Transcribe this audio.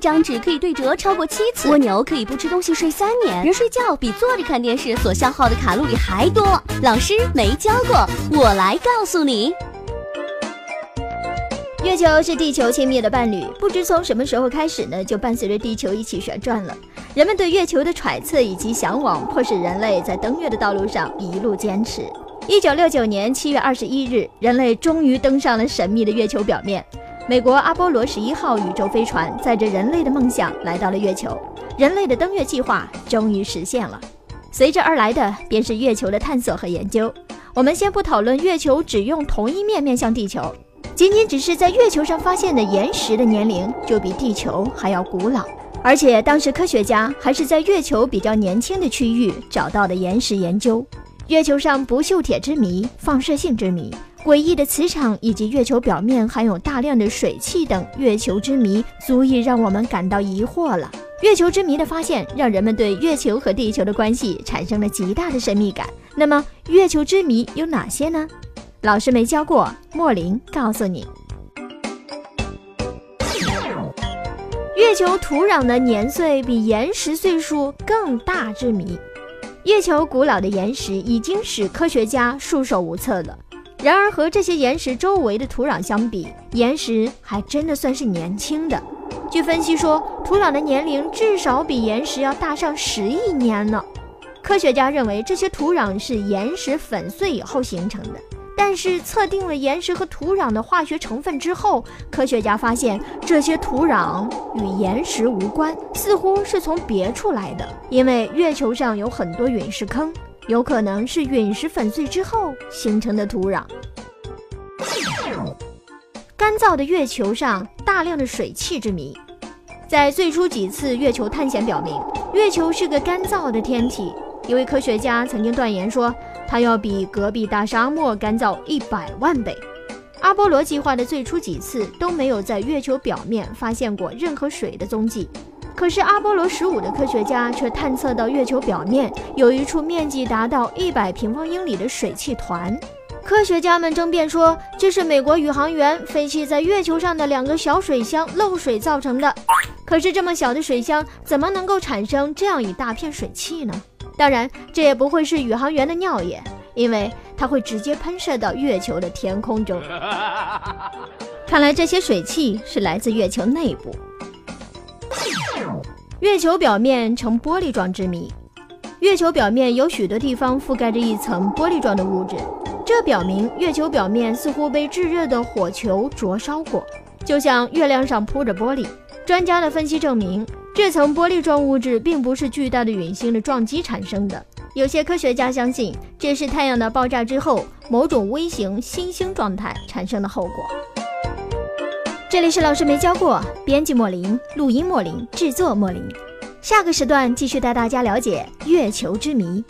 张纸可以对折超过七次，蜗牛可以不吃东西睡三年，人睡觉比坐着看电视所消耗的卡路里还多。老师没教过，我来告诉你。月球是地球亲密的伴侣，不知从什么时候开始呢，就伴随着地球一起旋转了。人们对月球的揣测以及向往，迫使人类在登月的道路上一路坚持。一九六九年七月二十一日，人类终于登上了神秘的月球表面。美国阿波罗十一号宇宙飞船载着人类的梦想来到了月球，人类的登月计划终于实现了。随之而来的便是月球的探索和研究。我们先不讨论月球只用同一面面向地球。仅仅只是在月球上发现的岩石的年龄就比地球还要古老，而且当时科学家还是在月球比较年轻的区域找到的岩石研究。月球上不锈铁之谜、放射性之谜、诡异的磁场以及月球表面含有大量的水汽等月球之谜，足以让我们感到疑惑了。月球之谜的发现，让人们对月球和地球的关系产生了极大的神秘感。那么，月球之谜有哪些呢？老师没教过，莫林告诉你：月球土壤的年岁比岩石岁数更大之谜。月球古老的岩石已经使科学家束手无策了。然而，和这些岩石周围的土壤相比，岩石还真的算是年轻的。据分析说，土壤的年龄至少比岩石要大上十亿年呢。科学家认为，这些土壤是岩石粉碎以后形成的。但是测定了岩石和土壤的化学成分之后，科学家发现这些土壤与岩石无关，似乎是从别处来的。因为月球上有很多陨石坑，有可能是陨石粉碎之后形成的土壤。干燥的月球上大量的水汽之谜，在最初几次月球探险表明，月球是个干燥的天体。一位科学家曾经断言说。它要比隔壁大沙漠干燥一百万倍。阿波罗计划的最初几次都没有在月球表面发现过任何水的踪迹，可是阿波罗十五的科学家却探测到月球表面有一处面积达到一百平方英里的水汽团。科学家们争辩说，这是美国宇航员废弃在月球上的两个小水箱漏水造成的。可是这么小的水箱怎么能够产生这样一大片水汽呢？当然，这也不会是宇航员的尿液，因为它会直接喷射到月球的天空中。看来这些水汽是来自月球内部。月球表面呈玻璃状之谜。月球表面有许多地方覆盖着一层玻璃状的物质，这表明月球表面似乎被炙热的火球灼烧过，就像月亮上铺着玻璃。专家的分析证明。这层玻璃状物质并不是巨大的陨星的撞击产生的，有些科学家相信这是太阳的爆炸之后某种微型新星状态产生的后果。这里是老师没教过，编辑莫林，录音莫林，制作莫林。下个时段继续带大家了解月球之谜。